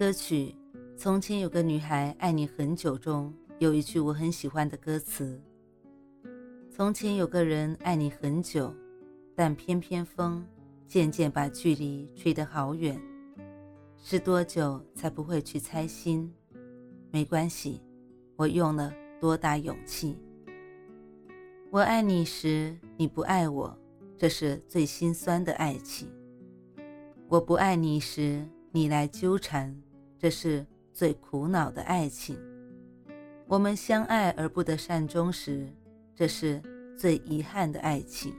歌曲《从前有个女孩爱你很久》中有一句我很喜欢的歌词：“从前有个人爱你很久，但偏偏风渐渐把距离吹得好远。是多久才不会去猜心？没关系，我用了多大勇气？我爱你时你不爱我，这是最心酸的爱情；我不爱你时你来纠缠。”这是最苦恼的爱情。我们相爱而不得善终时，这是最遗憾的爱情。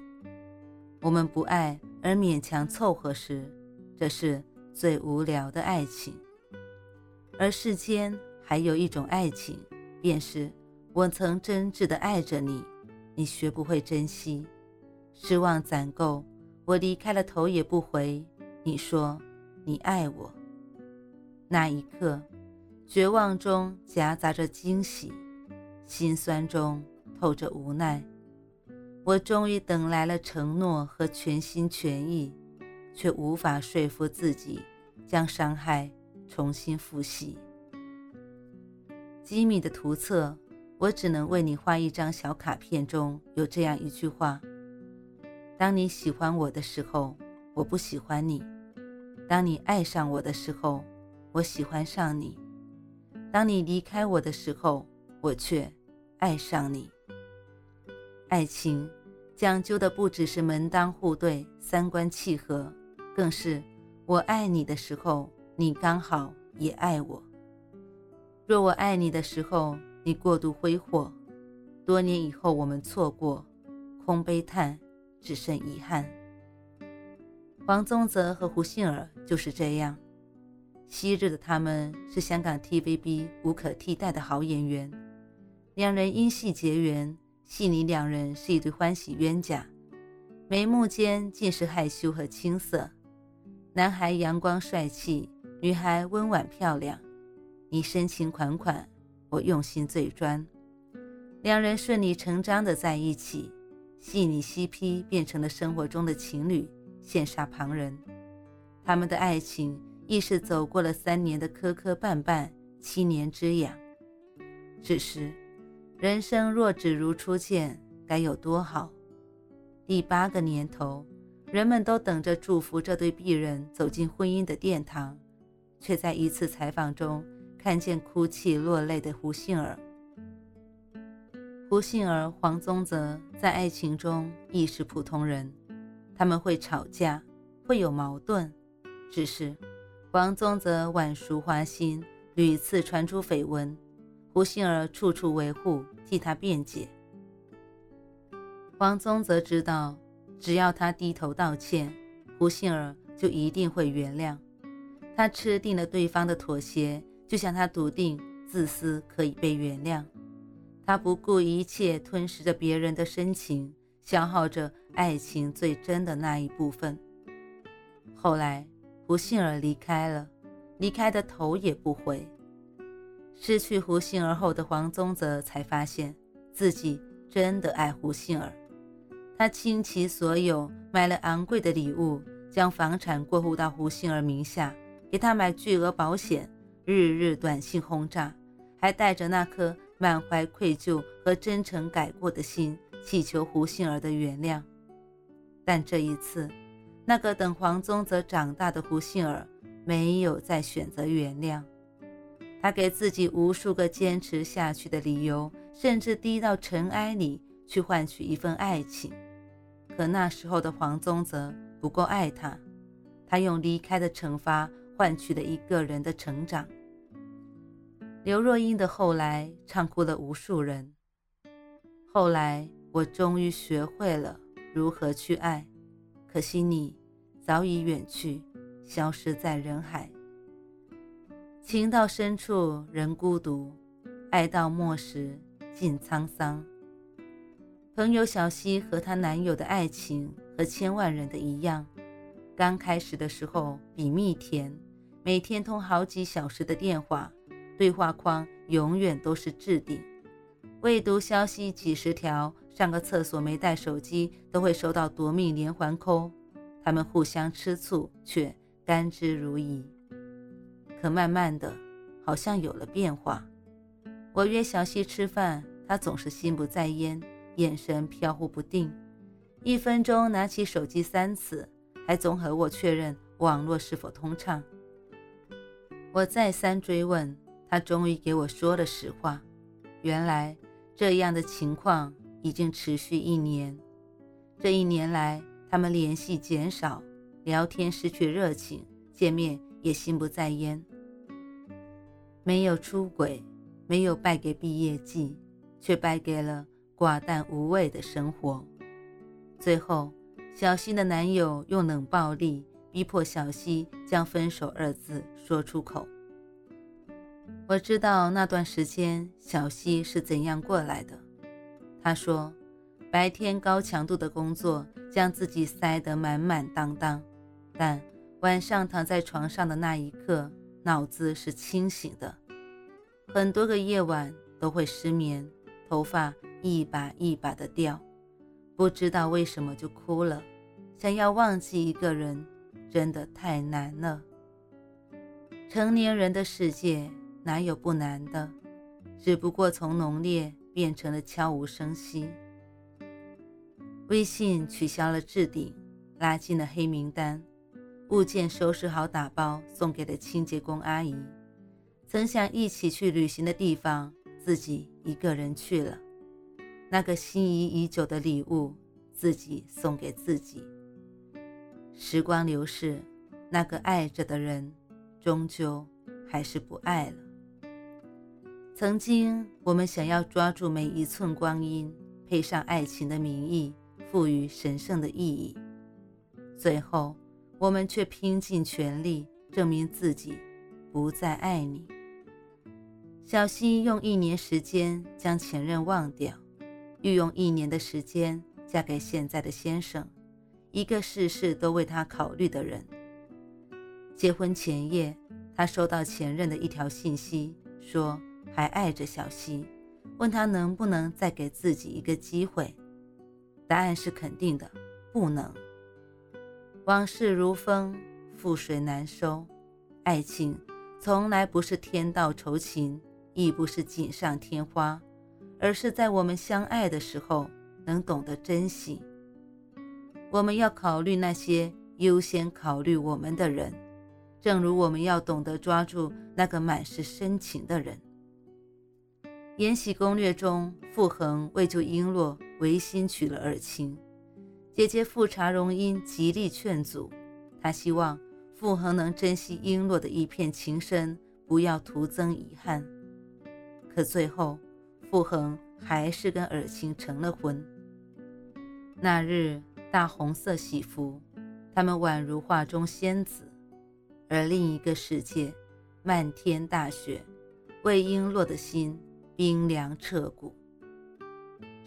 我们不爱而勉强凑合时，这是最无聊的爱情。而世间还有一种爱情，便是我曾真挚的爱着你，你学不会珍惜，失望攒够，我离开了头也不回。你说你爱我。那一刻，绝望中夹杂着惊喜，心酸中透着无奈。我终于等来了承诺和全心全意，却无法说服自己将伤害重新复习。机密的图册，我只能为你画一张小卡片，中有这样一句话：当你喜欢我的时候，我不喜欢你；当你爱上我的时候。我喜欢上你，当你离开我的时候，我却爱上你。爱情讲究的不只是门当户对、三观契合，更是我爱你的时候，你刚好也爱我。若我爱你的时候，你过度挥霍，多年以后我们错过，空悲叹，只剩遗憾。黄宗泽和胡杏儿就是这样。昔日的他们是香港 TVB 无可替代的好演员，两人因戏结缘，戏里两人是一对欢喜冤家，眉目间尽是害羞和青涩。男孩阳光帅气，女孩温婉漂亮，你深情款款，我用心最专。两人顺理成章的在一起，戏里 CP 变成了生活中的情侣，羡煞旁人。他们的爱情。亦是走过了三年的磕磕绊绊，七年之痒。只是，人生若只如初见，该有多好？第八个年头，人们都等着祝福这对璧人走进婚姻的殿堂，却在一次采访中看见哭泣落泪的胡杏儿。胡杏儿、黄宗泽在爱情中亦是普通人，他们会吵架，会有矛盾，只是。王宗泽晚熟花心，屡次传出绯闻，胡杏儿处处维护，替他辩解。王宗泽知道，只要他低头道歉，胡杏儿就一定会原谅。他吃定了对方的妥协，就像他笃定自私可以被原谅。他不顾一切吞噬着别人的深情，消耗着爱情最真的那一部分。后来。胡杏儿离开了，离开的头也不回。失去胡杏儿后的黄宗泽才发现自己真的爱胡杏儿，他倾其所有买了昂贵的礼物，将房产过户到胡杏儿名下，给她买巨额保险，日日短信轰炸，还带着那颗满怀愧疚和真诚改过的心，祈求胡杏儿的原谅。但这一次。那个等黄宗泽长大的胡杏儿没有再选择原谅，他给自己无数个坚持下去的理由，甚至低到尘埃里去换取一份爱情。可那时候的黄宗泽不够爱他，他用离开的惩罚换取了一个人的成长。刘若英的后来唱哭了无数人。后来我终于学会了如何去爱。可惜你早已远去，消失在人海。情到深处人孤独，爱到末时尽沧桑。朋友小溪和她男友的爱情和千万人的一样，刚开始的时候比蜜甜，每天通好几小时的电话，对话框永远都是置顶，未读消息几十条，上个厕所没带手机都会收到夺命连环扣。他们互相吃醋，却甘之如饴。可慢慢的，好像有了变化。我约小溪吃饭，他总是心不在焉，眼神飘忽不定，一分钟拿起手机三次，还总和我确认网络是否通畅。我再三追问，他终于给我说了实话：原来这样的情况已经持续一年。这一年来，他们联系减少，聊天失去热情，见面也心不在焉。没有出轨，没有败给毕业季，却败给了寡淡无味的生活。最后，小溪的男友用冷暴力逼迫小溪将“分手”二字说出口。我知道那段时间小溪是怎样过来的。他说，白天高强度的工作。将自己塞得满满当当，但晚上躺在床上的那一刻，脑子是清醒的。很多个夜晚都会失眠，头发一把一把的掉，不知道为什么就哭了。想要忘记一个人，真的太难了。成年人的世界哪有不难的？只不过从浓烈变成了悄无声息。微信取消了置顶，拉进了黑名单，物件收拾好打包，送给了清洁工阿姨。曾想一起去旅行的地方，自己一个人去了。那个心仪已久的礼物，自己送给自己。时光流逝，那个爱着的人，终究还是不爱了。曾经，我们想要抓住每一寸光阴，配上爱情的名义。赋予神圣的意义，最后我们却拼尽全力证明自己不再爱你。小溪用一年时间将前任忘掉，又用一年的时间嫁给现在的先生，一个事事都为他考虑的人。结婚前夜，他收到前任的一条信息，说还爱着小溪，问他能不能再给自己一个机会。答案是肯定的，不能。往事如风，覆水难收。爱情从来不是天道酬勤，亦不是锦上添花，而是在我们相爱的时候能懂得珍惜。我们要考虑那些优先考虑我们的人，正如我们要懂得抓住那个满是深情的人。《延禧攻略》中，傅恒为救璎珞。违心娶了尔晴，姐姐富察容音极力劝阻，她希望傅恒能珍惜璎珞的一片情深，不要徒增遗憾。可最后，傅恒还是跟尔晴成了婚。那日大红色喜服，他们宛如画中仙子；而另一个世界，漫天大雪，为璎珞的心冰凉彻骨。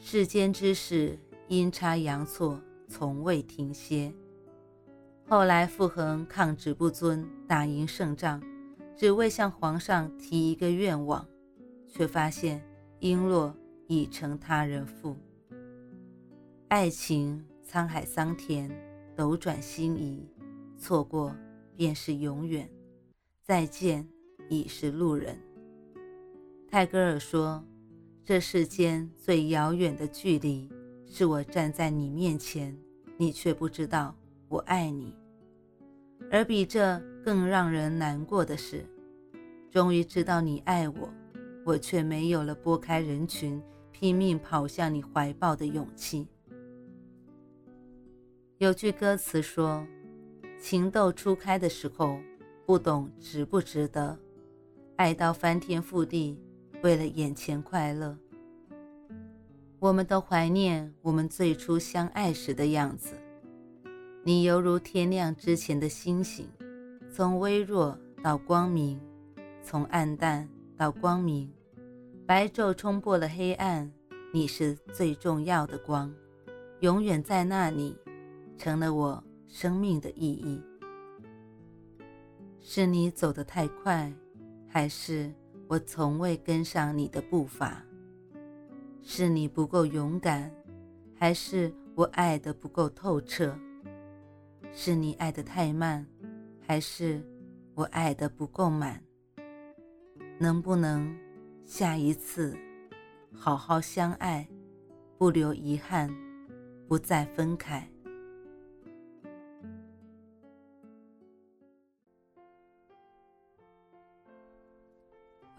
世间之事阴差阳错，从未停歇。后来傅恒抗旨不遵，打赢胜仗，只为向皇上提一个愿望，却发现璎珞已成他人妇。爱情沧海桑田，斗转星移，错过便是永远，再见已是路人。泰戈尔说。这世间最遥远的距离，是我站在你面前，你却不知道我爱你。而比这更让人难过的是，终于知道你爱我，我却没有了拨开人群，拼命跑向你怀抱的勇气。有句歌词说：“情窦初开的时候，不懂值不值得，爱到翻天覆地。”为了眼前快乐，我们都怀念我们最初相爱时的样子。你犹如天亮之前的星星，从微弱到光明，从暗淡到光明，白昼冲破了黑暗，你是最重要的光，永远在那里，成了我生命的意义。是你走得太快，还是我从未跟上你的步伐？是你不够勇敢，还是我爱的不够透彻？是你爱的太慢，还是我爱的不够满？能不能下一次好好相爱，不留遗憾，不再分开？